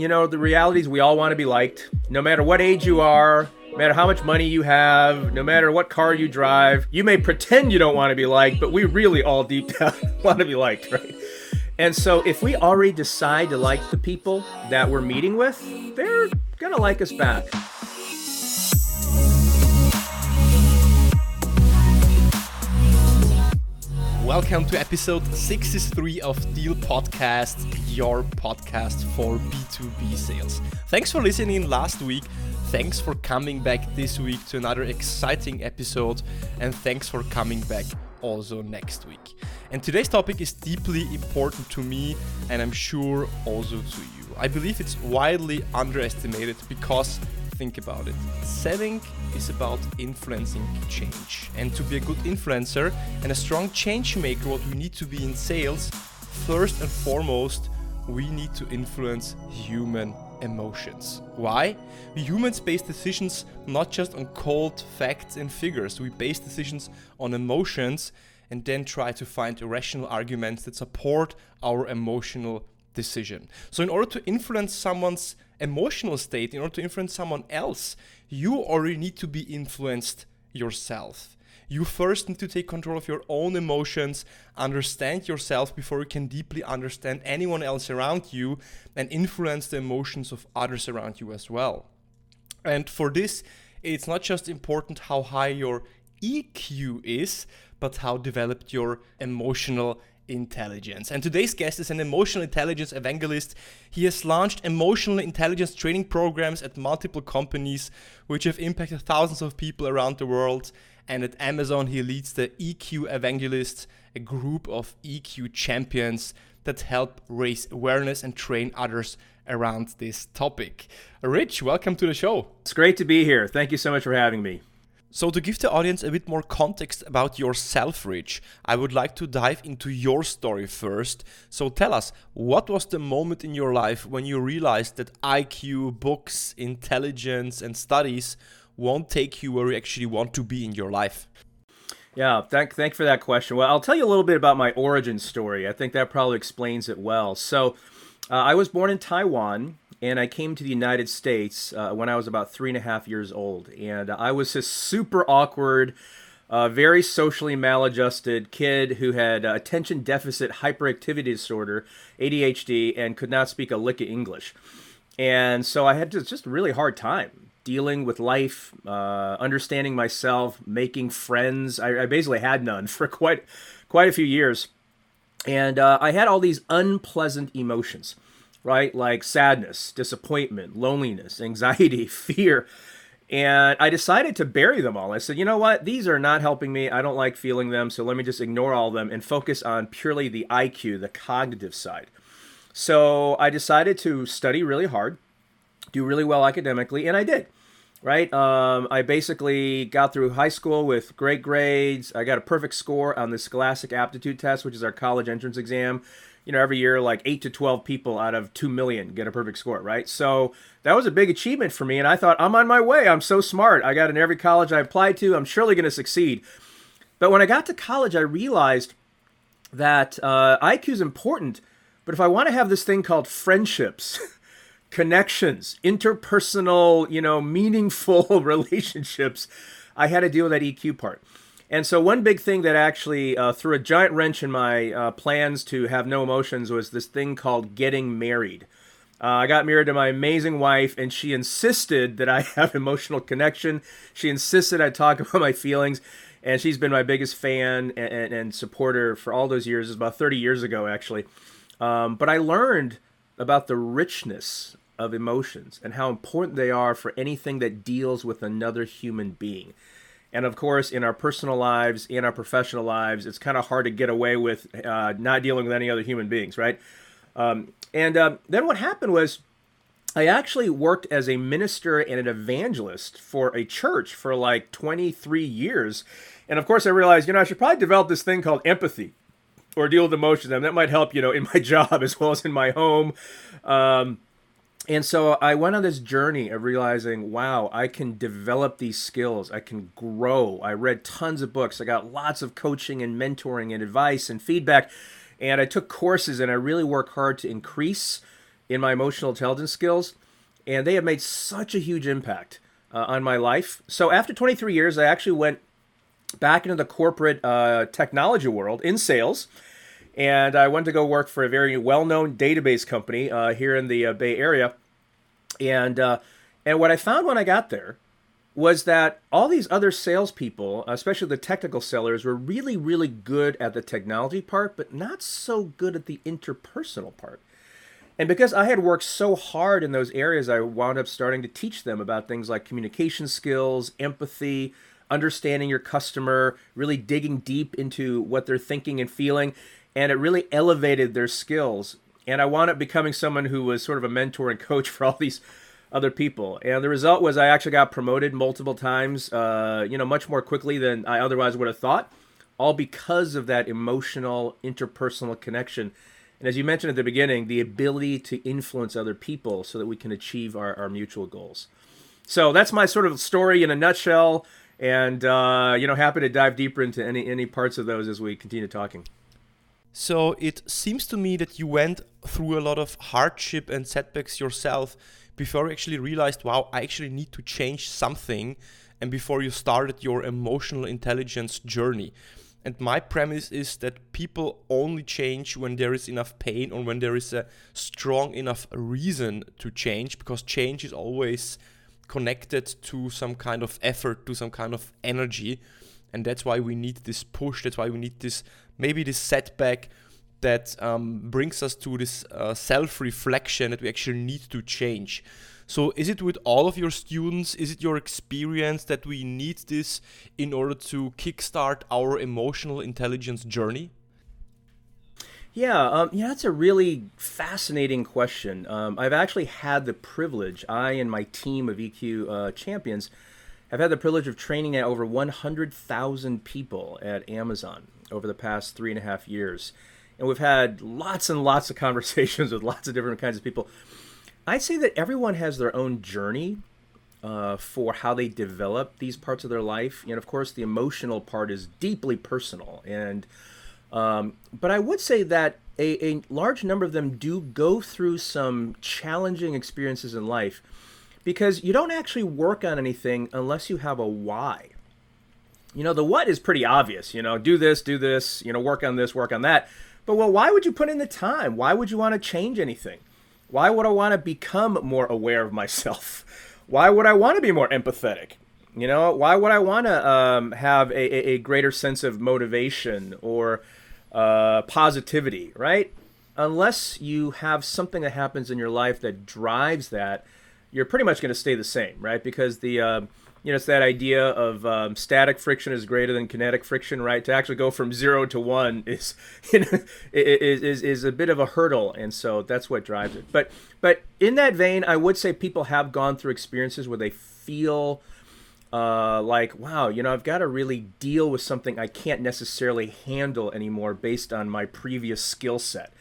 you know, the reality is we all want to be liked, no matter what age you are, no matter how much money you have, no matter what car you drive. You may pretend you don't want to be liked, but we really all deep down want to be liked, right? And so if we already decide to like the people that we're meeting with, they're going to like us back. Welcome to episode 63 of Deal Podcast, your podcast for B2B sales. Thanks for listening last week. Thanks for coming back this week to another exciting episode. And thanks for coming back also next week. And today's topic is deeply important to me and I'm sure also to you. I believe it's widely underestimated because think about it. Selling is about influencing change. And to be a good influencer and a strong change maker, what we need to be in sales, first and foremost, we need to influence human emotions. Why? We humans base decisions not just on cold facts and figures, we base decisions on emotions and then try to find irrational arguments that support our emotional decision. So, in order to influence someone's emotional state, in order to influence someone else, you already need to be influenced yourself. You first need to take control of your own emotions, understand yourself before you can deeply understand anyone else around you and influence the emotions of others around you as well. And for this, it's not just important how high your EQ is, but how developed your emotional intelligence. And today's guest is an emotional intelligence evangelist. He has launched emotional intelligence training programs at multiple companies, which have impacted thousands of people around the world. And at Amazon, he leads the EQ Evangelists, a group of EQ champions that help raise awareness and train others around this topic. Rich, welcome to the show. It's great to be here. Thank you so much for having me. So, to give the audience a bit more context about yourself, Rich, I would like to dive into your story first. So, tell us, what was the moment in your life when you realized that IQ, books, intelligence, and studies won't take you where you actually want to be in your life? Yeah, thank thank for that question. Well, I'll tell you a little bit about my origin story. I think that probably explains it well. So, uh, I was born in Taiwan and I came to the United States uh, when I was about three and a half years old, and I was this super awkward, uh, very socially maladjusted kid who had uh, attention deficit hyperactivity disorder, ADHD, and could not speak a lick of English, and so I had just, a really hard time dealing with life, uh, understanding myself, making friends. I, I, basically had none for quite quite a few years, and uh, I had all these unpleasant emotions right? Like sadness, disappointment, loneliness, anxiety, fear. And I decided to bury them all. I said, you know what? These are not helping me. I don't like feeling them. So let me just ignore all of them and focus on purely the IQ, the cognitive side. So I decided to study really hard, do really well academically, and I did. Right? Um, I basically got through high school with great grades. I got a perfect score on the Scholastic Aptitude Test, which is our college entrance exam you know, every year like 8 to 12 people out of 2 million get a perfect score, right? So that was a big achievement for me. And I thought, I'm on my way. I'm so smart. I got in every college I applied to. I'm surely going to succeed. But when I got to college, I realized that uh, IQ is important. But if I want to have this thing called friendships, connections, interpersonal, you know, meaningful relationships, I had to deal with that EQ part. And so, one big thing that actually uh, threw a giant wrench in my uh, plans to have no emotions was this thing called getting married. Uh, I got married to my amazing wife, and she insisted that I have emotional connection. She insisted I talk about my feelings, and she's been my biggest fan and, and, and supporter for all those years. It was about 30 years ago, actually. Um, but I learned about the richness of emotions and how important they are for anything that deals with another human being. And of course, in our personal lives, in our professional lives, it's kind of hard to get away with uh, not dealing with any other human beings, right? Um, and uh, then what happened was, I actually worked as a minister and an evangelist for a church for like 23 years. And of course, I realized, you know, I should probably develop this thing called empathy or deal with emotions. And that might help, you know, in my job as well as in my home. Um, and so I went on this journey of realizing, wow, I can develop these skills. I can grow. I read tons of books. I got lots of coaching and mentoring and advice and feedback. And I took courses and I really work hard to increase in my emotional intelligence skills, and they have made such a huge impact uh, on my life. So after 23 years, I actually went back into the corporate uh, technology world in sales. And I went to go work for a very well-known database company uh, here in the uh, Bay Area. And uh, and what I found when I got there was that all these other salespeople, especially the technical sellers, were really, really good at the technology part, but not so good at the interpersonal part. And because I had worked so hard in those areas, I wound up starting to teach them about things like communication skills, empathy, understanding your customer, really digging deep into what they're thinking and feeling. And it really elevated their skills. And I wound up becoming someone who was sort of a mentor and coach for all these other people. And the result was I actually got promoted multiple times, uh, you know, much more quickly than I otherwise would have thought, all because of that emotional, interpersonal connection and as you mentioned at the beginning, the ability to influence other people so that we can achieve our, our mutual goals. So that's my sort of story in a nutshell. And, uh, you know, happy to dive deeper into any, any parts of those as we continue talking. So it seems to me that you went through a lot of hardship and setbacks yourself before you actually realized, wow, I actually need to change something, and before you started your emotional intelligence journey. And my premise is that people only change when there is enough pain or when there is a strong enough reason to change, because change is always connected to some kind of effort, to some kind of energy. And that's why we need this push, that's why we need this maybe this setback that um, brings us to this uh, self reflection that we actually need to change. So is it with all of your students? Is it your experience that we need this in order to kickstart our emotional intelligence journey? Yeah, um, yeah, that's a really fascinating question. Um, I've actually had the privilege, I and my team of EQ uh, champions have had the privilege of training at over 100,000 people at Amazon over the past three and a half years. And we've had lots and lots of conversations with lots of different kinds of people. I'd say that everyone has their own journey uh, for how they develop these parts of their life. And of course, the emotional part is deeply personal. And um, but I would say that a, a large number of them do go through some challenging experiences in life because you don't actually work on anything unless you have a why. You know, the what is pretty obvious. You know, do this, do this. You know, work on this, work on that. But well, why would you put in the time? Why would you want to change anything? Why would I want to become more aware of myself? Why would I want to be more empathetic? You know, why would I want to um, have a, a, greater sense of motivation or uh, positivity, right? Unless you have something that happens in your life that drives that, you're pretty much going to stay the same, right? Because the uh, you know, it's that idea of um, static friction is greater than kinetic friction, right? To actually go from zero to one is, you know, is, is, is a bit of a hurdle, and so that's what drives it. But but in that vein, I would say people have gone through experiences where they feel uh, like, wow, you know, I've got to really deal with something I can't necessarily handle anymore based on my previous skill set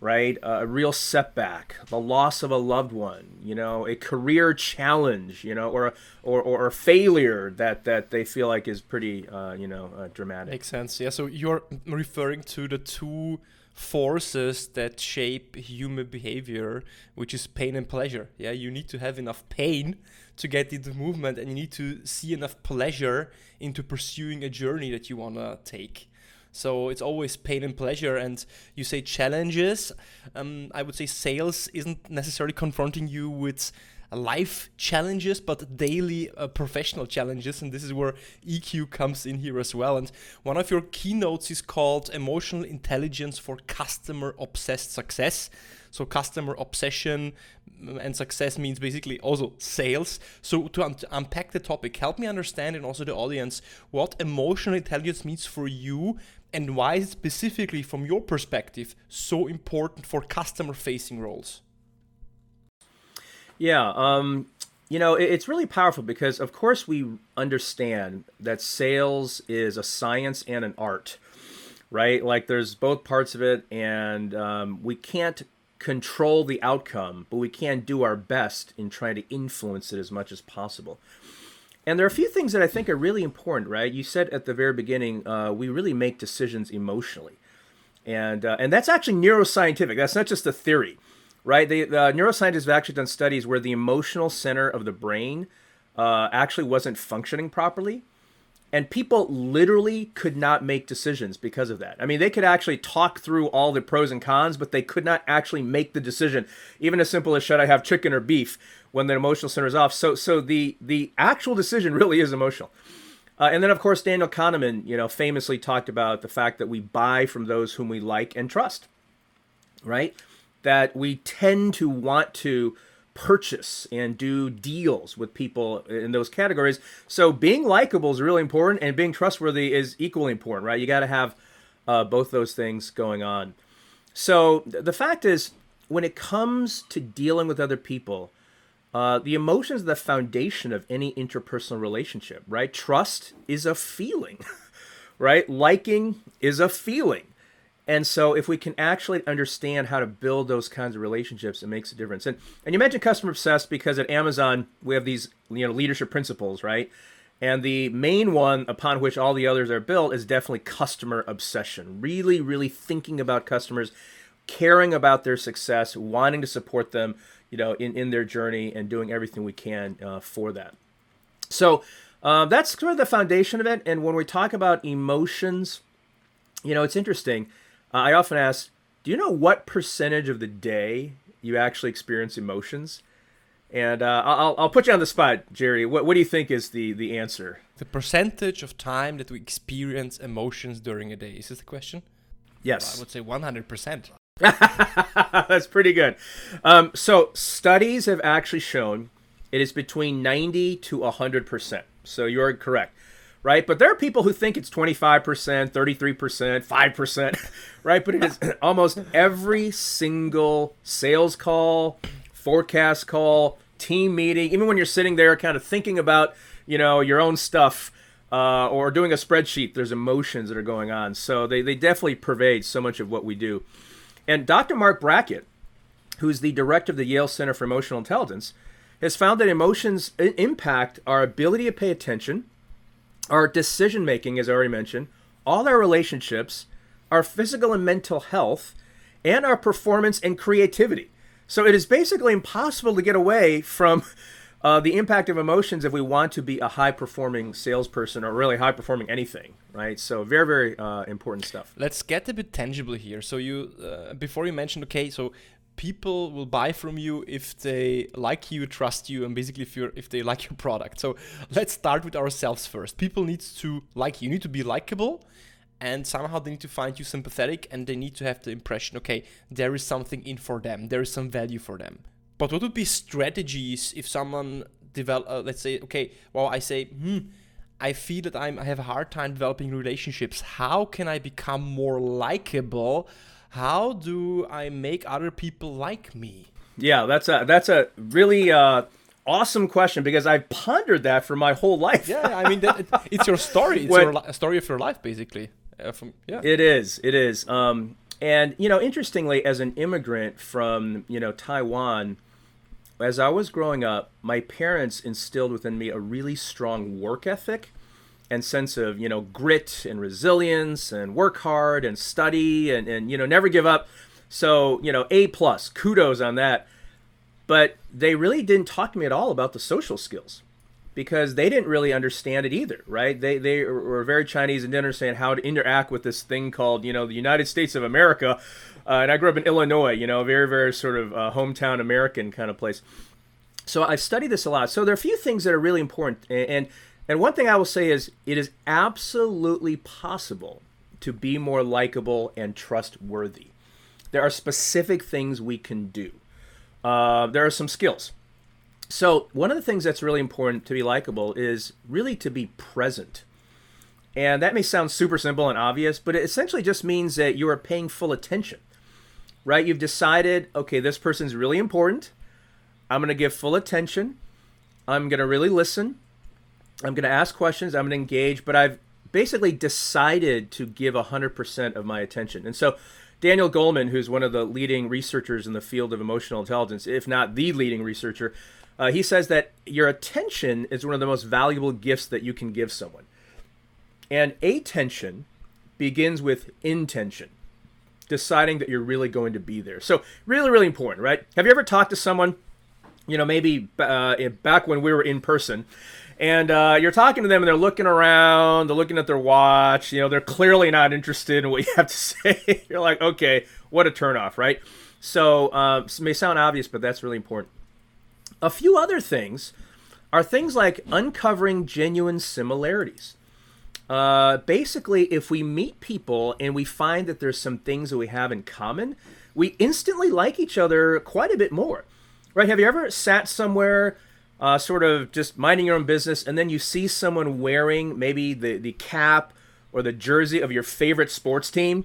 right? A real setback, the loss of a loved one, you know, a career challenge, you know, or or or a failure that that they feel like is pretty, uh, you know, uh, dramatic. Makes sense. Yeah. So you're referring to the two forces that shape human behavior, which is pain and pleasure. Yeah, you need to have enough pain to get into movement, and you need to see enough pleasure into pursuing a journey that you wanna take. So it's always pain and pleasure. And you say challenges. Um, I would say sales isn't necessarily confronting you with life challenges, but daily uh, professional challenges. And this is where EQ comes in here as well. And one of your keynotes is called Emotional Intelligence for Customer Obsessed Success. So, customer obsession mm, and success means basically also sales. So, to un- unpack the topic, help me understand and also the audience what emotional intelligence means for you and why is it specifically from your perspective so important for customer facing roles? Yeah, um, you know, it's really powerful because, of course, we understand that sales is a science and an art, right? Like, there's both parts of it, and um, we can't control the outcome, but we can do our best in trying to influence it as much as possible. And there are a few things that I think are really important, right? You said at the very beginning, uh, we really make decisions emotionally, and uh, and that's actually neuroscientific. That's not just a theory, right? They, the neuroscientists have actually done studies where the emotional center of the brain uh, actually wasn't functioning properly. And people literally could not make decisions because of that. I mean, they could actually talk through all the pros and cons, but they could not actually make the decision, even as simple as should I have chicken or beef when the emotional center is off. So, so the the actual decision really is emotional. Uh, and then, of course, Daniel Kahneman, you know, famously talked about the fact that we buy from those whom we like and trust, right? That we tend to want to purchase and do deals with people in those categories. So being likable is really important, and being trustworthy is equally important, right? You got to have uh, both those things going on. So the fact is, when it comes to dealing with other people, uh, the emotions are the foundation of any interpersonal relationship, right? Trust is a feeling, right? Liking is a feeling. And so if we can actually understand how to build those kinds of relationships, it makes a difference. And and you mentioned customer obsessed because at Amazon we have these you know leadership principles, right? And the main one upon which all the others are built is definitely customer obsession. Really, really thinking about customers, caring about their success, wanting to support them, you know, in, in their journey and doing everything we can uh, for that. So uh, that's sort of the foundation of it. And when we talk about emotions, you know, it's interesting uh, I often ask, do you know what percentage of the day you actually experience emotions? And uh, I'll, I'll put you on the spot, Jerry. What, what do you think is the, the answer? The percentage of time that we experience emotions during a day. Is this the question? Yes. I would say 100%. That's pretty good. Um, so, studies have actually shown it is between 90 to 100%. So, you're correct right? But there are people who think it's 25%, 33%, 5%, right? But it is almost every single sales call, forecast call, team meeting, even when you're sitting there kind of thinking about, you know, your own stuff uh, or doing a spreadsheet, there's emotions that are going on. So they, they definitely pervade so much of what we do. And Dr. Marc Brackett, who's the director of the Yale Center for Emotional Intelligence, has found that emotions impact our ability to pay attention, our decision making, as I already mentioned, all our relationships, our physical and mental health, and our performance and creativity. So it is basically impossible to get away from uh, the impact of emotions if we want to be a high performing salesperson or really high performing anything, right? So very, very uh, important stuff. Let's get a bit tangible here. So you, uh, before you mentioned, okay, so people will buy from you if they like you, trust you, and basically if if they like your product. So let's start with ourselves first. People need to like you. You need to be likable, and somehow they need to find you sympathetic, and they need to have the impression, okay, there is something in for them. There is some value for them. But what would be strategies if someone develop? Uh, let's say, okay, well, I say, hmm. I feel that I'm, I have a hard time developing relationships. How can I become more likable? How do I make other people like me? Yeah, that's a that's a really uh, awesome question because I've pondered that for my whole life. yeah, I mean, that, it, it's your story. It's when, your story of your life, basically. Uh, from yeah, it is. It is. Um, and you know, interestingly, as an immigrant from you know Taiwan, as I was growing up, my parents instilled within me a really strong work ethic and sense of you know grit and resilience and work hard and study and, and you know never give up. So you know a plus kudos on that. But they really didn't talk to me at all about the social skills because they didn't really understand it either right? They they were very chinese and didn't understand how to interact with this thing called you know the united states of america. Uh, and i grew up in illinois you know very very sort of uh, hometown american kind of place. So i've studied this a lot. So there are a few things that are really important. And, and and one thing I will say is it is absolutely possible to be more likable and trustworthy. There are specific things we can do. Uh, there are some skills. So, one of the things that's really important to be likable is really to be present. And that may sound super simple and obvious, but it essentially just means that you are paying full attention, right? You've decided, okay, this person's really important. I'm going to give full attention. I'm going to really listen. I'm going to ask questions, I'm going to engage, but I've basically decided to give 100% of my attention. And so, Daniel Goleman, who's one of the leading researchers in the field of emotional intelligence, if not the leading researcher, uh, he says that your attention is one of the most valuable gifts that you can give someone. And attention begins with intention. deciding that you're really going to be there. So, really, really important, right? Have you ever talked to someone, you know, maybe uh, back when we were in person, and uh, you're talking to them and they're looking around, they're looking at their watch, you know, they're clearly not interested in what you have to say. you're like, okay, what a turnoff, right? So, it may sound obvious, but that's really important. A few other things are things like uncovering genuine similarities. Uh, basically, if we meet people and we find that there's some things that we have in common, we instantly like each other quite a bit more. Right? Have you ever sat somewhere, uh, sort of just minding your own business, and then you see someone wearing maybe the, the cap or the jersey of your favorite sports team?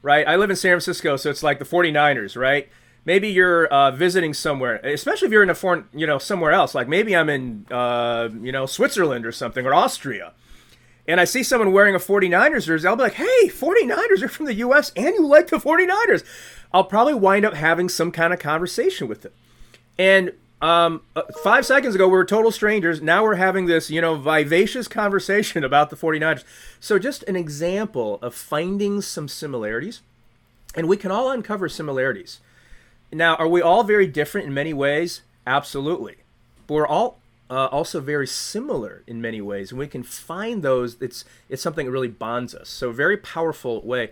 Right? I live in San Francisco, so it's like the 49ers, right? maybe you're uh, visiting somewhere, especially if you're in a foreign, you know, somewhere else. Like maybe I'm in, uh, you know, Switzerland or something or Austria, and I see someone wearing a 49ers jersey. I'll be like, hey, 49ers are from the U.S. and you like the 49ers. I'll probably wind up having some kind of conversation with them. And um, uh, five seconds ago, we were total strangers. Now we're having this, you know, vivacious conversation about the 49ers. So, just an example of finding some similarities. And we can all uncover similarities. Now, are we all very different in many ways? Absolutely. But we're all uh, also very similar in many ways, and we can find those. It's it's something that really bonds us. So, very powerful way.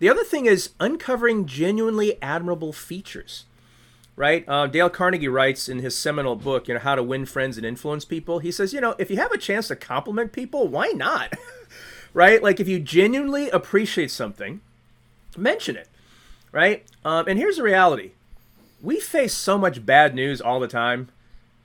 The other thing is uncovering genuinely admirable features. Right? Uh, Dale Carnegie writes in his seminal book, you know, How to Win Friends and Influence People. He says, you know, if you have a chance to compliment people, why not? right? Like if you genuinely appreciate something, mention it. Right? Um, and here's the reality we face so much bad news all the time.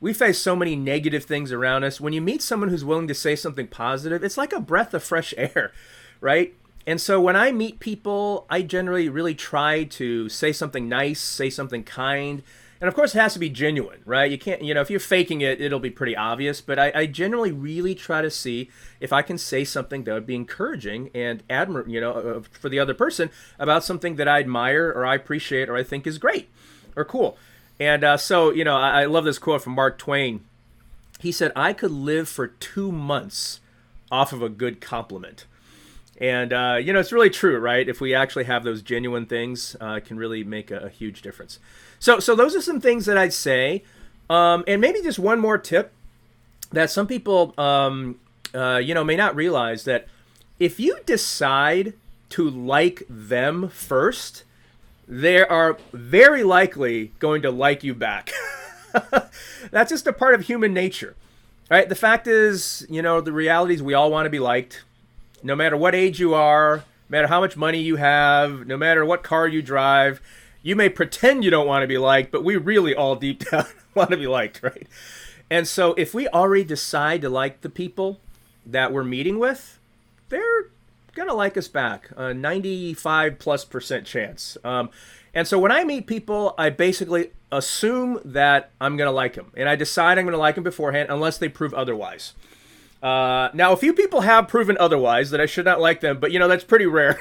We face so many negative things around us. When you meet someone who's willing to say something positive, it's like a breath of fresh air, right? And so when I meet people, I generally really try to say something nice, say something kind. And of course, it has to be genuine, right? You can't, you know, if you're faking it, it'll be pretty obvious. But I, I generally really try to see if I can say something that would be encouraging and admir, you know, for the other person about something that I admire or I appreciate or I think is great or cool. And uh, so, you know, I, I love this quote from Mark Twain. He said, I could live for two months off of a good compliment. And, uh, you know, it's really true, right? If we actually have those genuine things, uh, it can really make a, a, huge difference. So, so those are some things that I'd say. Um, and maybe just one more tip that some people, um, uh, you know, may not realize that if you decide to like them first, they are very likely going to like you back. That's just a part of human nature. Right? The fact is, you know, the reality is we all want to be liked. No matter what age you are, no matter how much money you have, no matter what car you drive, you may pretend you don't want to be liked, but we really all deep down want to be liked, right? And so if we already decide to like the people that we're meeting with, they're gonna like us back. A 95 plus percent chance. Um, and so when I meet people, I basically assume that I'm gonna like them, and I decide I'm gonna like them beforehand, unless they prove otherwise. Uh, now, a few people have proven otherwise that I should not like them, but you know that's pretty rare.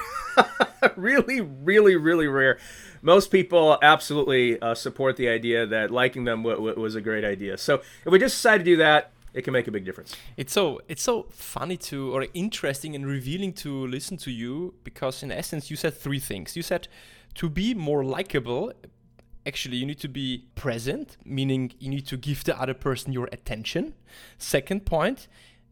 really, really, really rare. Most people absolutely uh, support the idea that liking them w- w- was a great idea. So if we just decide to do that, it can make a big difference. It's so it's so funny to or interesting and revealing to listen to you because in essence you said three things. You said to be more likable, actually you need to be present, meaning you need to give the other person your attention. Second point,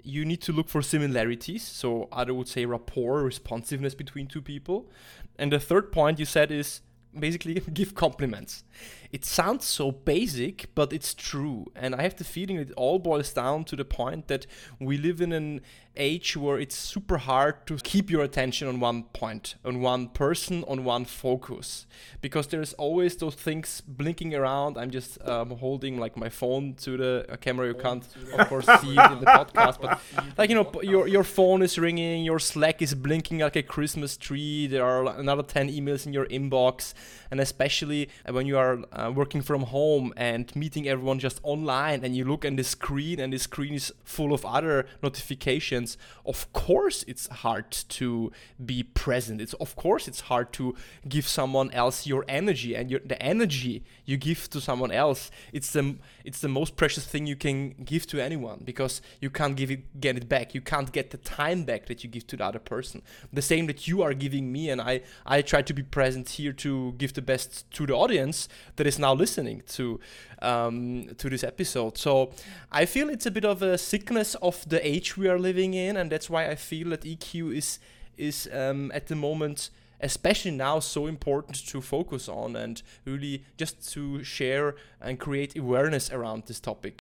you need to look for similarities. So other would say rapport, responsiveness between two people. And the third point you said is basically give compliments. It sounds so basic, but it's true. And I have the feeling it all boils down to the point that we live in an age where it's super hard to keep your attention on one point, on one person, on one focus, because there's always those things blinking around. I'm just um, holding like my phone to the camera. You can't, of course, see it in the podcast, but like you know, your your phone is ringing, your Slack is blinking like a Christmas tree. There are another ten emails in your inbox, and especially when you are uh, working from home and meeting everyone just online and you look at the screen and the screen is full of other notifications of course it's hard to be present. It's of course it's hard to give someone else your energy and your the energy you give to someone else. It's the it's the most precious thing you can give to anyone because you can't give it get it back. You can't get the time back that you give to the other person. The same that you are giving me and I I try to be present here to give the best to the audience that is now listening to um, to this episode. So I feel it's a bit of a sickness of the age we are living in, and that's why I feel that EQ is is um, at the moment especially now so important to focus on and really just to share and create awareness around this topic.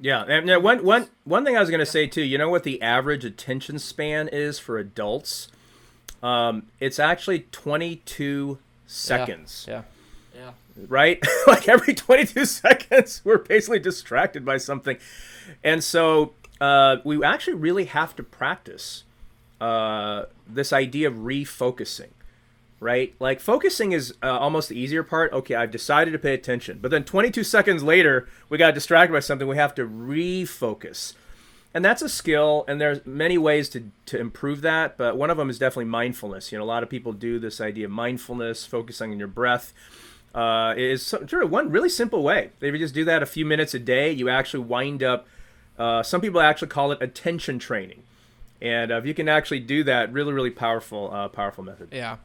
Yeah, and one one one thing I was going to say too. You know what the average attention span is for adults? Um, it's actually 22 seconds. Yeah. Yeah. Right? like every 22 seconds, we're basically distracted by something. And so uh, we actually really have to practice uh, this idea of refocusing. Right? Like focusing is uh, almost the easier part. Okay, I've decided to pay attention. But then 22 seconds later, we got distracted by something. We have to refocus and that's a skill and there's many ways to, to improve that but one of them is definitely mindfulness you know a lot of people do this idea of mindfulness focusing on your breath uh, is sort of one really simple way if you just do that a few minutes a day you actually wind up uh, some people actually call it attention training. And uh, if you can actually do that really really powerful uh, powerful method. Yeah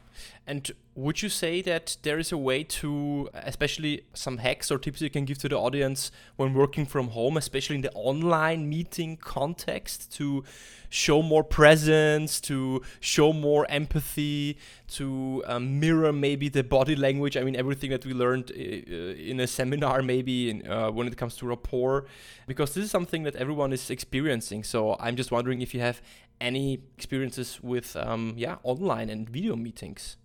and would you say that there is a way to, especially some hacks or tips you can give to the audience when working from home, especially in the online meeting context, to show more presence, to show more empathy, to um, mirror maybe the body language? I mean, everything that we learned uh, in a seminar, maybe in, uh, when it comes to rapport, because this is something that everyone is experiencing. So I'm just wondering if you have any experiences with, um, yeah, online and video meetings.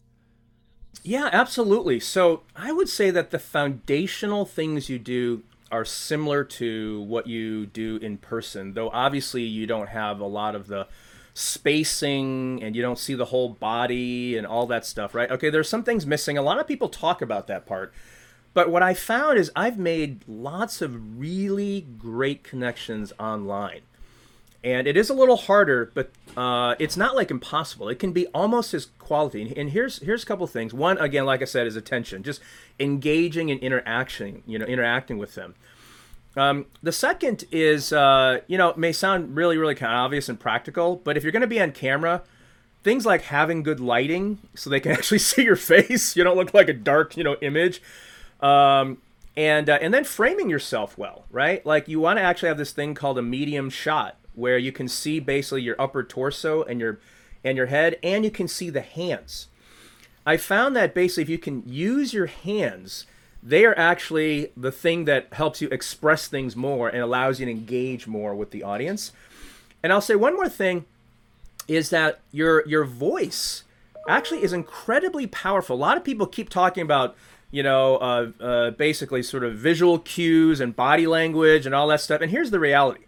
Yeah, absolutely. So I would say that the foundational things you do are similar to what you do in person, though obviously you don't have a lot of the spacing and you don't see the whole body and all that stuff, right? Okay, there's some things missing. A lot of people talk about that part. But what I found is I've made lots of really great connections online and it is a little harder, but uh, it's not like impossible. It can be almost as quality. And here's here's a couple things. One, again, like I said, is attention, just engaging and interaction, you know, interacting with them. Um, the second is, uh, you know, it may sound really, really kind of obvious and practical, but if you're going to be on camera, things like having good lighting so they can actually see your face, you don't look like a dark, you know, image. Um, and uh, and then framing yourself well, right? Like you want to actually have this thing called a medium shot, where you can see basically your upper torso and your and your head and you can see the hands. I found that basically if you can use your hands, they are actually the thing that helps you express things more and allows you to engage more with the audience. And I'll say one more thing is that your your voice actually is incredibly powerful. A lot of people keep talking about you know, uh, uh, basically sort of visual cues and body language and all that stuff. And here's the reality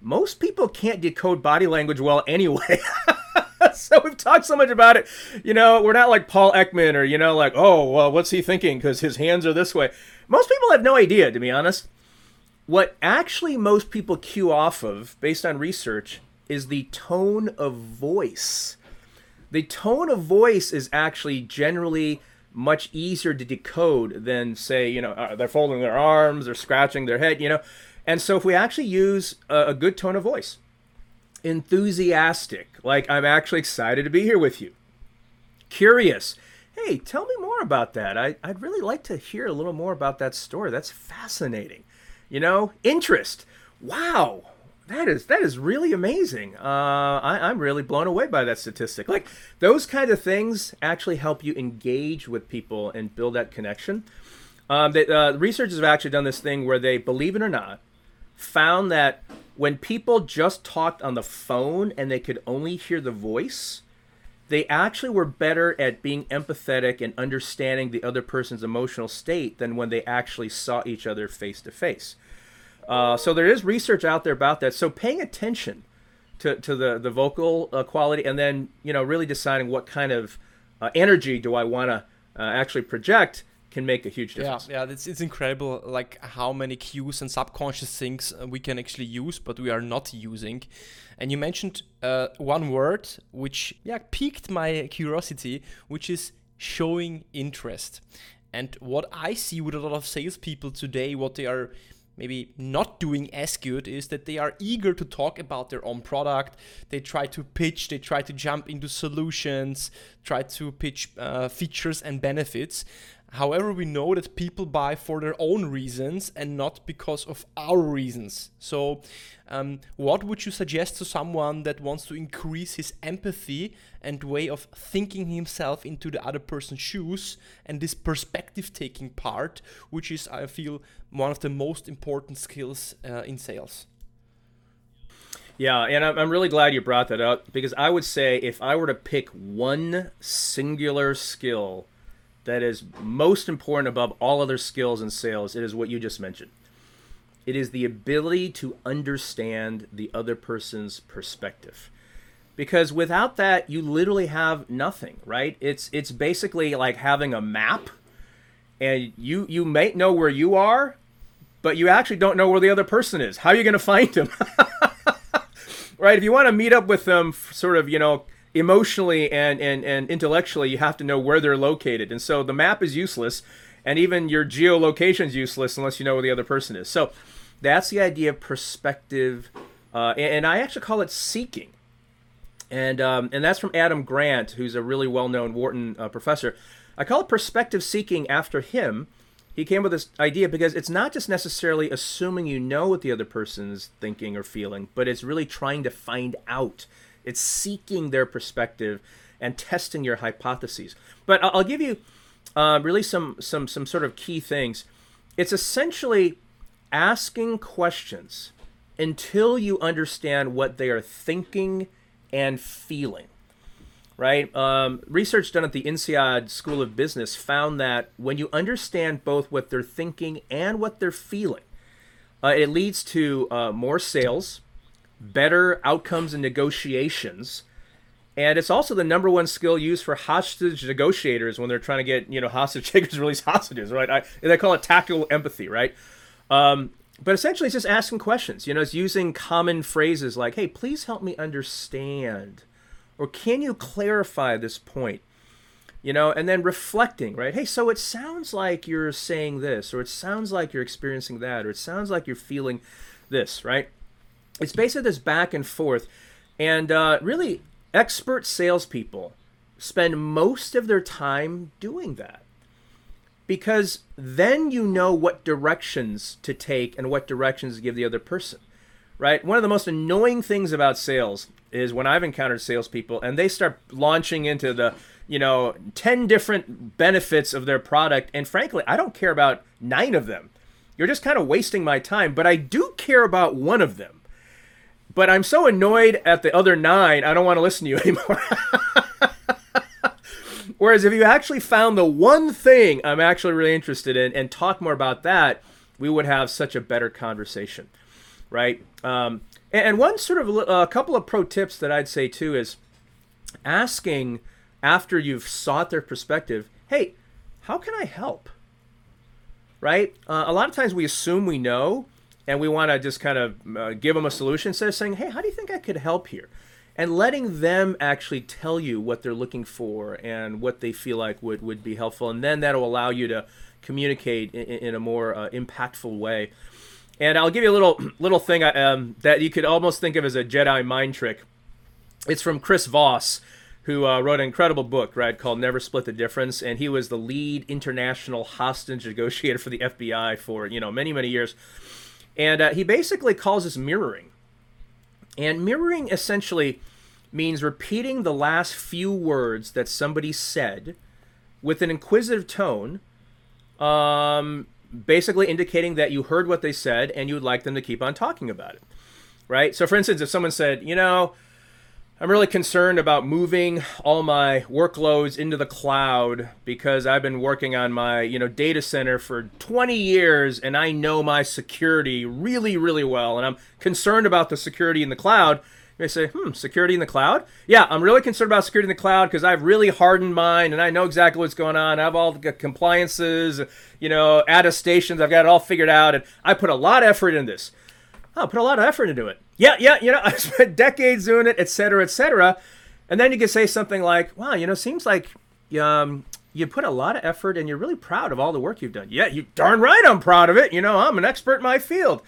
most people can't decode body language well anyway. so we've talked so much about it. You know, we're not like Paul Ekman or, you know, like, oh, well, what's he thinking? Because his hands are this way. Most people have no idea, to be honest. What actually most people cue off of, based on research, is the tone of voice. The tone of voice is actually generally much easier to decode than, say, you know, uh, they're folding their arms, they're scratching their head, you know. And so if we actually use a, a good tone of voice, enthusiastic, like I'm actually excited to be here with you, curious, hey, tell me more about that. I, I'd really like to hear a little more about that story. That's fascinating. You know, interest. Wow, that is that is really amazing. Uh, I, I'm really blown away by that statistic. Like those kind of things actually help you engage with people and build that connection. Um, they, uh, researchers have actually done this thing where they, believe it or not, found that when people just talked on the phone and they could only hear the voice, they actually were better at being empathetic and understanding the other person's emotional state than when they actually saw each other face to face. So there is research out there about that. So paying attention to, to the, the vocal uh, quality and then, you know, really deciding what kind of uh, energy do I want to uh, actually project can make a huge difference. Yeah, yeah, it's, it's incredible, like how many cues and subconscious things uh, we can actually use, but we are not using. And you mentioned uh, one word which yeah piqued my curiosity, which is showing interest. And what I see with a lot of salespeople today, what they are maybe not doing as good is that they are eager to talk about their own product. They try to pitch, they try to jump into solutions, try to pitch uh, features and benefits. However, we know that people buy for their own reasons and not because of our reasons. So, um, what would you suggest to someone that wants to increase his empathy and way of thinking himself into the other person's shoes and this perspective taking part, which is, I feel, one of the most important skills uh, in sales? Yeah, and I'm really glad you brought that up because I would say if I were to pick one singular skill that is most important above all other skills in sales, it is what you just mentioned. It is the ability to understand the other person's perspective. Because without that, you literally have nothing, right? It's it's basically like having a map and you you may know where you are, but you actually don't know where the other person is. How are you going to find them? right? If you want to meet up with them sort of, you know, emotionally and, and, and intellectually, you have to know where they're located. And so the map is useless, and even your geolocation is useless unless you know where the other person is. So that's the idea of perspective. Uh, and, and, I actually call it seeking. And, um, and that's from Adam Grant, who's a really well known Wharton uh, professor. I call it perspective seeking after him. He came with this idea because it's not just necessarily assuming you know what the other person's thinking or feeling, but it's really trying to find out it's seeking their perspective and testing your hypotheses. But I'll give you uh, really some some some sort of key things. It's essentially asking questions until you understand what they are thinking and feeling. Right? Um, research done at the INSEAD School of Business found that when you understand both what they're thinking and what they're feeling, uh, it leads to uh, more sales, better outcomes in negotiations. And it's also the number one skill used for hostage negotiators when they're trying to get, you know, hostage takers release hostages, right? I, they call it tactical empathy, right? Um, but essentially, it's just asking questions. You know, it's using common phrases like, hey, please help me understand. Or can you clarify this point? You know, and then reflecting, right? Hey, so it sounds like you're saying this, or it sounds like you're experiencing that, or it sounds like you're feeling this, right? It's basically this back and forth. And uh, really, expert salespeople spend most of their time doing that because then you know what directions to take and what directions to give the other person. Right? One of the most annoying things about sales is when I've encountered salespeople and they start launching into the, you know, 10 different benefits of their product. And frankly, I don't care about nine of them. You're just kind of wasting my time, but I do care about one of them but I'm so annoyed at the other nine, I don't want to listen to you anymore. Whereas if you actually found the one thing I'm actually really interested in and talk more about that, we would have such a better conversation, right? Um, and, one sort of a couple of pro tips that I'd say too is asking after you've sought their perspective, hey, how can I help? Right? Uh, a lot of times we assume we know, and we want to just kind of uh, give them a solution instead of saying, hey, how do you think I could help here? And letting them actually tell you what they're looking for and what they feel like would, would be helpful. And then that'll allow you to communicate in, in a more uh, impactful way. And I'll give you a little little thing um, that you could almost think of as a Jedi mind trick. It's from Chris Voss, who uh, wrote an incredible book, right, called Never Split the Difference, and he was the lead international hostage negotiator for the FBI for you know many many years. And uh, he basically calls this mirroring. And mirroring essentially means repeating the last few words that somebody said with an inquisitive tone, um, basically indicating that you heard what they said and you would like them to keep on talking about it. Right? So, for instance, if someone said, you know, I'm really concerned about moving all my workloads into the cloud because I've been working on my, you know, data center for 20 years and I know my security really really well and I'm concerned about the security in the cloud. You may say, hmm, security in the cloud? Yeah, I'm really concerned about security in the cloud because I've really hardened mine and I know exactly what's going on. I have all the compliances, you know, attestations. I've got it all figured out and I put a lot of effort in this. Oh, put a lot of effort into it. Yeah, yeah, you know, I spent decades doing it, et cetera, et cetera. And then you can say something like, wow, you know, seems like um, you put a lot of effort and you're really proud of all the work you've done. Yeah, you darn right I'm proud of it. You know, I'm an expert in my field.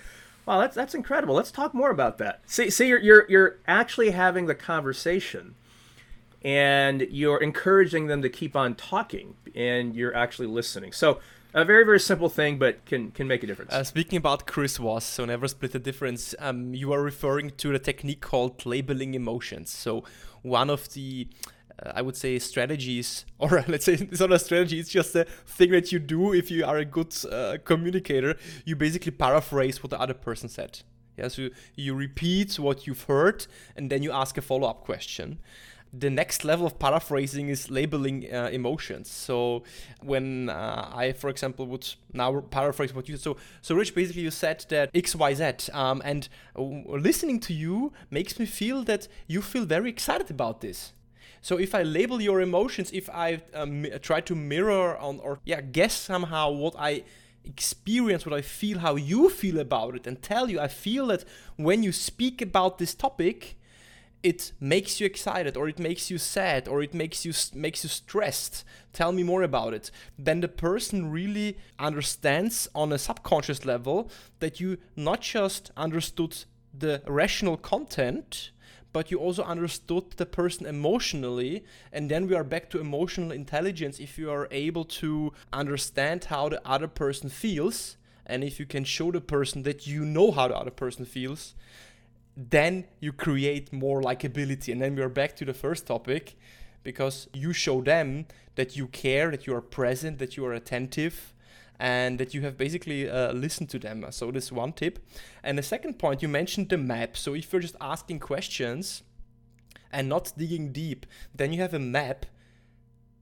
Wow, that's that's incredible. Let's talk more about that. See, see, you're you're you're actually having the conversation, and you're encouraging them to keep on talking, and you're actually listening. So a very very simple thing, but can can make a difference. Uh, speaking about Chris Voss, so never split the difference. Um, you are referring to the technique called labeling emotions. So one of the uh, I would say strategies, or let's say it's not a strategy, it's just a thing that you do if you are a good uh, communicator. You basically paraphrase what the other person said. Yeah, so you repeat what you've heard and then you ask a follow up question. The next level of paraphrasing is labeling uh, emotions. So when uh, I, for example, would now paraphrase what you said. So, so Rich, basically you said that X, Y, Z, um, and uh, listening to you makes me feel that you feel very excited about this so if I label your emotions, if I um, try to mirror on or yeah guess somehow what I experience, what I feel, how you feel about it, and tell you I feel that when you speak about this topic, it makes you excited or it makes you sad or it makes you makes you stressed tell me more about it then the person really understands on a subconscious level that you not just understood the rational content but you also understood the person emotionally. And then we are back to emotional intelligence if you are able to understand how the other person feels. And if you can show the person that you know how the other person feels, then you create more likability. And then we are back to the first topic because you show them that you care, that you are present, that you are attentive, and that you have basically uh, listened to them. So this is one tip. And the second point, you mentioned the map. So if you're just asking questions and not digging deep, then you have a map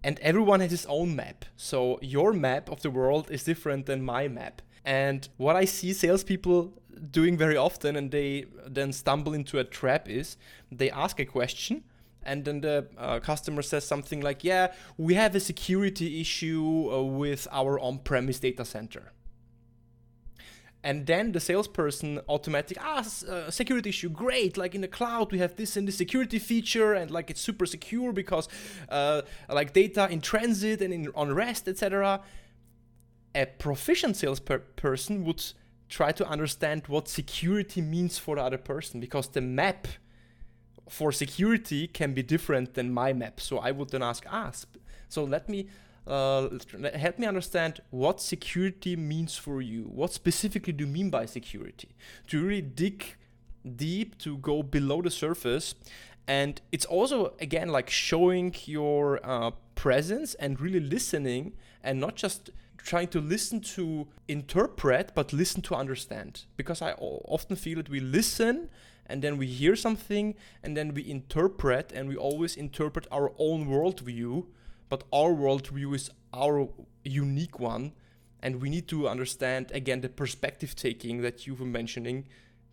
and everyone has his own map. So your map of the world is different than my map. And what I see salespeople doing very often and they then stumble into a trap is they ask a question and then the uh, customer says something like, "Yeah, we have a security issue uh, with our on-premise data center." And then the salesperson automatically, ah, uh, security issue, great. Like in the cloud, we have this and this security feature, and like it's super secure because, uh, like data in transit and in on rest, etc. A proficient salesperson would try to understand what security means for the other person because the map for security can be different than my map. So I would then ask. Ah, so let me uh, help me understand what security means for you. What specifically do you mean by security? To really dig deep, to go below the surface. And it's also, again, like showing your uh, presence and really listening and not just trying to listen to interpret, but listen to understand. Because I often feel that we listen and then we hear something and then we interpret and we always interpret our own worldview but our worldview is our unique one and we need to understand again the perspective taking that you were mentioning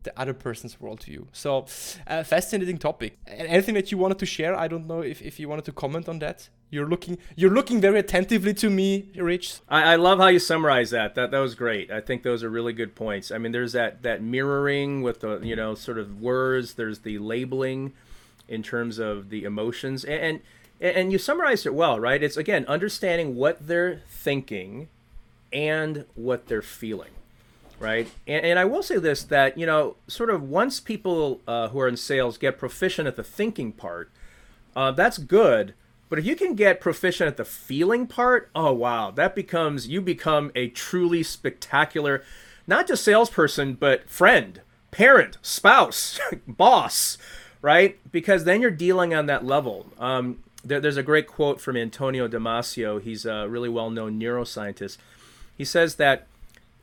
the other person's worldview. So uh, fascinating topic. Anything that you wanted to share? I don't know if, if you wanted to comment on that you're looking you're looking very attentively to me, Rich. I, I love how you summarize that. That that was great. I think those are really good points. I mean, there's that that mirroring with the you know sort of words. There's the labeling in terms of the emotions, and and, and you summarized it well, right? It's again understanding what they're thinking and what they're feeling right? And, and, I will say this that you know, sort of once people uh, who are in sales get proficient at the thinking part, uh, that's good. But if you can get proficient at the feeling part, oh wow, that becomes you become a truly spectacular, not just salesperson, but friend, parent, spouse, boss, right? Because then you're dealing on that level. Um, there, there's a great quote from Antonio Damasio. He's a really well-known neuroscientist. He says that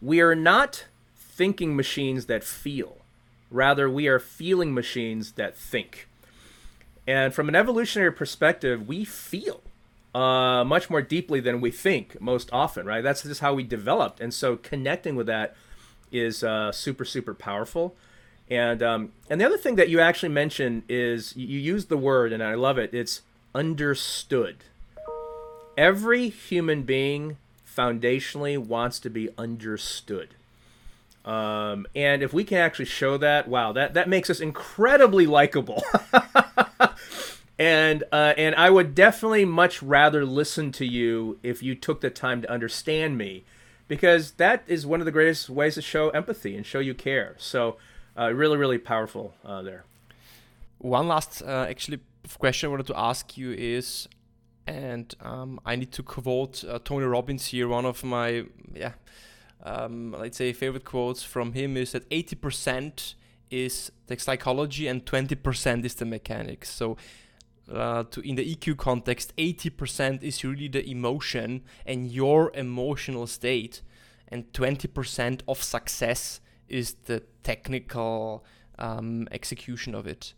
we are not thinking machines that feel. Rather, we are feeling machines that think. And from an evolutionary perspective, we feel uh, much more deeply than we think most often, right? That's just how we developed. And so connecting with that is uh, super, super powerful. And um, and the other thing that you actually mentioned is you use the word, and I love it. It's understood. Every human being foundationally wants to be understood. Um, and if we can actually show that, wow, that, that makes us incredibly likable. and uh, and I would definitely much rather listen to you if you took the time to understand me, because that is one of the greatest ways to show empathy and show you care. So, uh, really, really powerful uh, there. One last uh, actually question I wanted to ask you is, and um, I need to quote uh, Tony Robbins here. One of my yeah, um, let's say favorite quotes from him is that eighty percent is the psychology and twenty percent is the mechanics. So. Uh, to in the EQ context, 80% is really the emotion and your emotional state, and 20% of success is the technical um, execution of it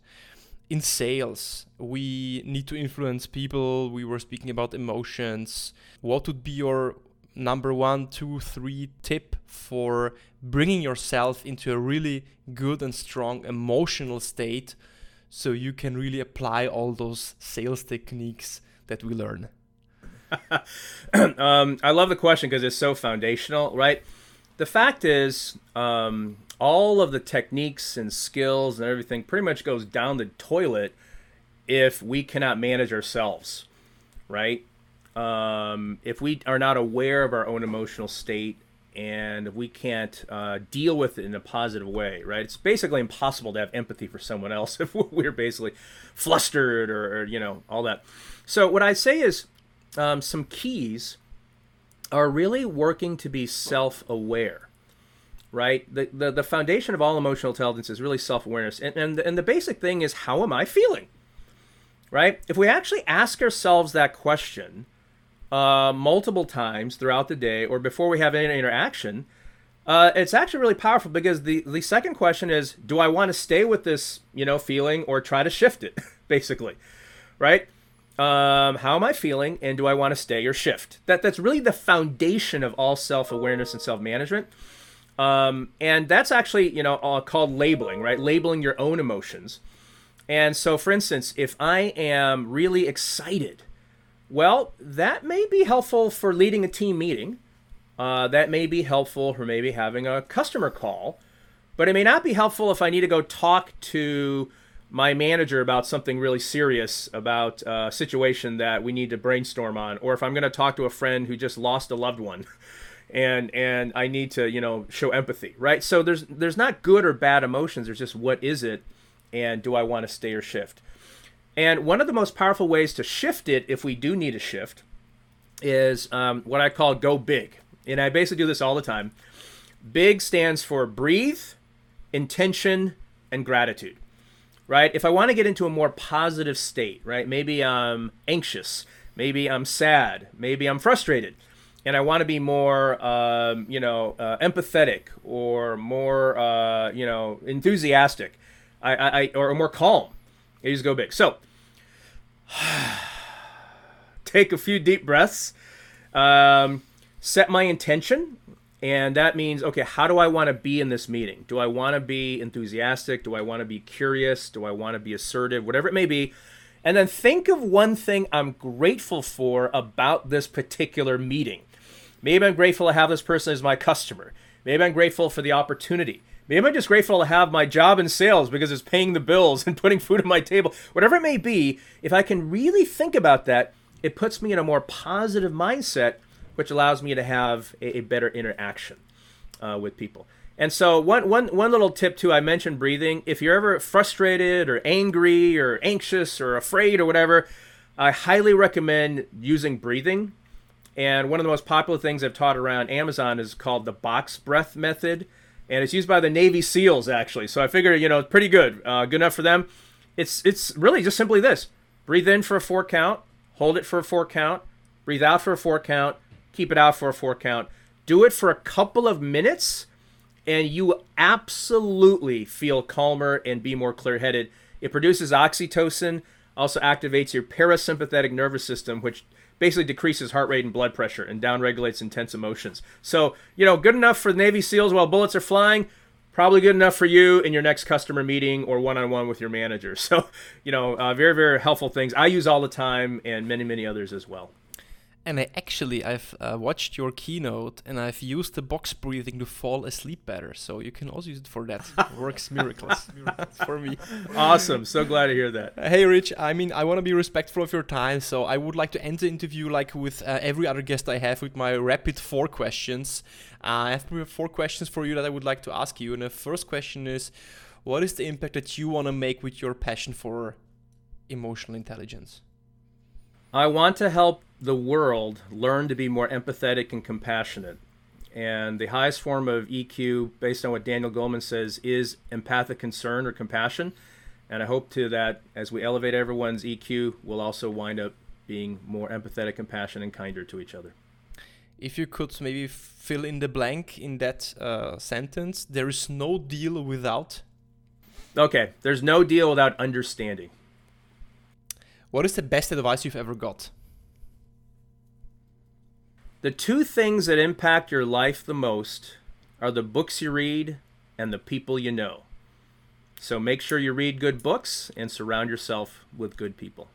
in sales, we need to influence people. We were speaking about emotions. What would be your number one, two, three tip for bringing yourself into a really good and strong emotional state so you can really apply all those sales techniques that we learn? um, I love the question because it's so foundational, right? The fact is, um, all of the techniques and skills and everything pretty much goes down the toilet if we cannot manage ourselves, right? Um, if we are not aware of our own emotional state and if we can't uh, deal with it in a positive way, right? It's basically impossible to have empathy for someone else if we're basically flustered or, or you know, all that. So, what I say is um, some keys are really working to be self aware right? The, the, the foundation of all emotional intelligence is really self awareness. And, and, and the basic thing is, how am I feeling? Right? If we actually ask ourselves that question uh, multiple times throughout the day or before we have any interaction, uh, it's actually really powerful because the, the second question is, do I want to stay with this, you know, feeling or try to shift it, basically, right? Um, how am I feeling, and do I want to stay or shift? That that's really the foundation of all self awareness and self management. Um, and that's actually, you know, uh, called labeling, right? Labeling your own emotions. And so, for instance, if I am really excited, well, that may be helpful for leading a team meeting. Uh, that may be helpful for maybe having a customer call, but it may not be helpful if I need to go talk to my manager about something really serious about a situation that we need to brainstorm on, or if I'm going to talk to a friend who just lost a loved one. and and I need to you know show empathy, right? So there's there's not good or bad emotions. There's just what is it, and do I want to stay or shift? And one of the most powerful ways to shift it, if we do need a shift, is um, what I call go big. And I basically do this all the time. Big stands for breathe, intention, and gratitude. Right? If I want to get into a more positive state, right? Maybe I'm anxious, maybe I'm sad, maybe I'm frustrated and I want to be more, um, you know, uh, empathetic or more, uh, you know, enthusiastic, I, I, or more calm. I just go big. So, take a few deep breaths, um, set my intention, and that means, okay, how do I want to be in this meeting? Do I want to be enthusiastic? Do I want to be curious? Do I want to be assertive? Whatever it may be. And then think of one thing I'm grateful for about this particular meeting. Maybe I'm grateful to have this person as my customer. Maybe I'm grateful for the opportunity. Maybe I'm just grateful to have my job in sales because it's paying the bills and putting food on my table. Whatever it may be, if I can really think about that, it puts me in a more positive mindset, which allows me to have a, a better interaction uh, with people. And so, one, one, one little tip too I mentioned breathing. If you're ever frustrated or angry or anxious or afraid or whatever, I highly recommend using breathing and one of the most popular things I've taught around Amazon is called the box breath method. And it's used by the Navy SEALs, actually. So I figure, you know, pretty good. Uh, good enough for them. It's, it's really just simply this breathe in for a four count, hold it for a four count, breathe out for a four count, keep it out for a four count. Do it for a couple of minutes, and you absolutely feel calmer and be more clear headed. It produces oxytocin, also activates your parasympathetic nervous system, which basically decreases heart rate and blood pressure and downregulates intense emotions. So, you know, good enough for the Navy SEALs while bullets are flying. probably good enough for you in your next customer meeting or one-on-one with your manager. So, you know, uh, very very helpful things I use all the time, and many many others as well. And I actually I've uh, watched your keynote and I've used the box breathing to fall asleep better. So you can also use it for that. It works miracles, miracles for me. Awesome. So glad to hear that. Hey Rich, I mean I want to be respectful of your time, so I would like to end the interview like with uh, every other guest I have with my rapid four questions. Uh, I have four questions for you that I would like to ask you. And the first question is, what is the impact that you want to make with your passion for emotional intelligence? I want to help the world learn to be more empathetic and compassionate. And the highest form of EQ, based on what Daniel Goleman says, is empathic concern or compassion. And I hope to that as we elevate everyone's EQ, we'll also wind up being more empathetic, compassionate, and kinder to each other. If you could maybe fill in the blank in that uh, sentence, there is no deal without. Okay, there's no deal without understanding. What is the best advice you've ever got? The two things that impact your life the most are the books you read and the people you know. So make sure you read good books and surround yourself with good people.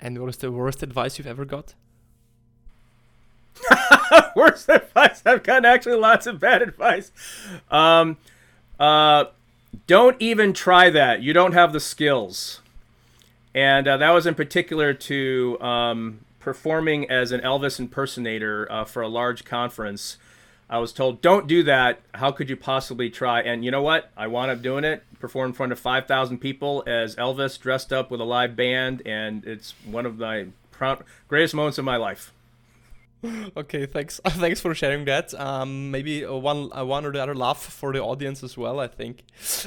And what is the worst advice you've ever got? worst advice I've gotten actually lots of bad advice. Um, uh, don't even try that. You don't have the skills and uh, that was in particular to um, performing as an Elvis impersonator uh, for a large conference. I was told, "Don't do that. How could you possibly try?" And you know what? I wound up doing it. Performed in front of five thousand people as Elvis, dressed up with a live band, and it's one of my greatest moments of my life. okay, thanks. thanks for sharing that. Um, maybe one one or the other laugh for the audience as well. I think.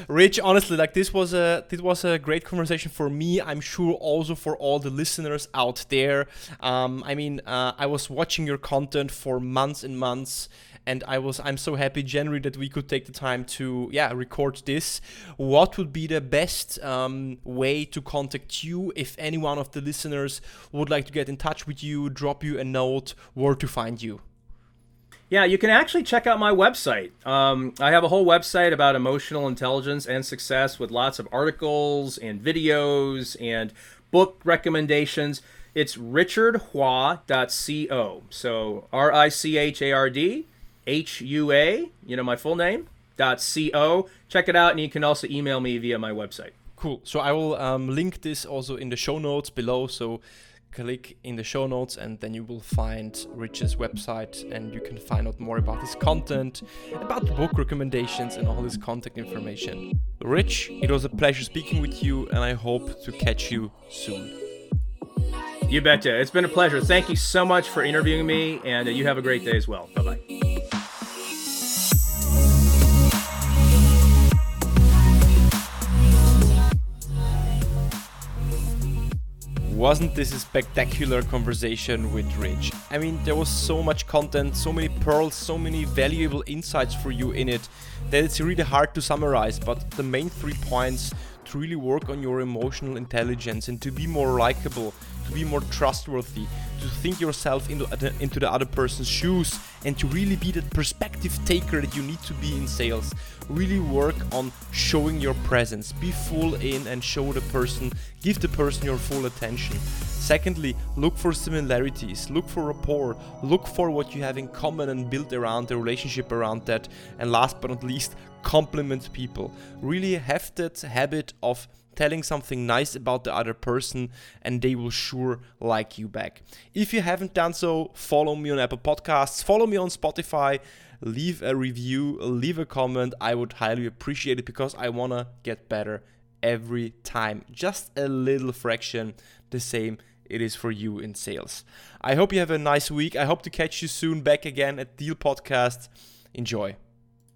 Rich, honestly, like this was a this was a great conversation for me. I'm sure also for all the listeners out there. Um, I mean, uh, I was watching your content for months and months and I was I'm so happy January that we could take the time to yeah record this. What would be the best um, way to contact you if any one of the listeners would like to get in touch with you, drop you a note, where to find you? Yeah, you can actually check out my website. Um, I have a whole website about emotional intelligence and success with lots of articles and videos and book recommendations. It's richardhua.co. So R I C H A R D H U A, you know, my full name, dot co. Check it out, and you can also email me via my website. Cool. So I will um, link this also in the show notes below. So click in the show notes and then you will find Rich's website and you can find out more about his content, about book recommendations and all his contact information. Rich, it was a pleasure speaking with you and I hope to catch you soon. You betcha. It's been a pleasure. Thank you so much for interviewing me and uh, you have a great day as well. Bye bye Wasn't this a spectacular conversation with Rich? I mean, there was so much content, so many pearls, so many valuable insights for you in it that it's really hard to summarize. But the main three points really work on your emotional intelligence and to be more likable, to be more trustworthy, to think yourself into, into the other person's shoes, and to really be that perspective taker that you need to be in sales. Really work on showing your presence. Be full in and show the person, give the person your full attention. Secondly, look for similarities, look for rapport, look for what you have in common and build around the relationship around that. And last but not least, compliment people. Really have that habit of telling something nice about the other person and they will sure like you back. If you haven't done so, follow me on Apple Podcasts, follow me on Spotify, leave a review, leave a comment. I would highly appreciate it because I want to get better every time. Just a little fraction the same it is for you in sales. I hope you have a nice week. I hope to catch you soon back again at Deal Podcast. Enjoy.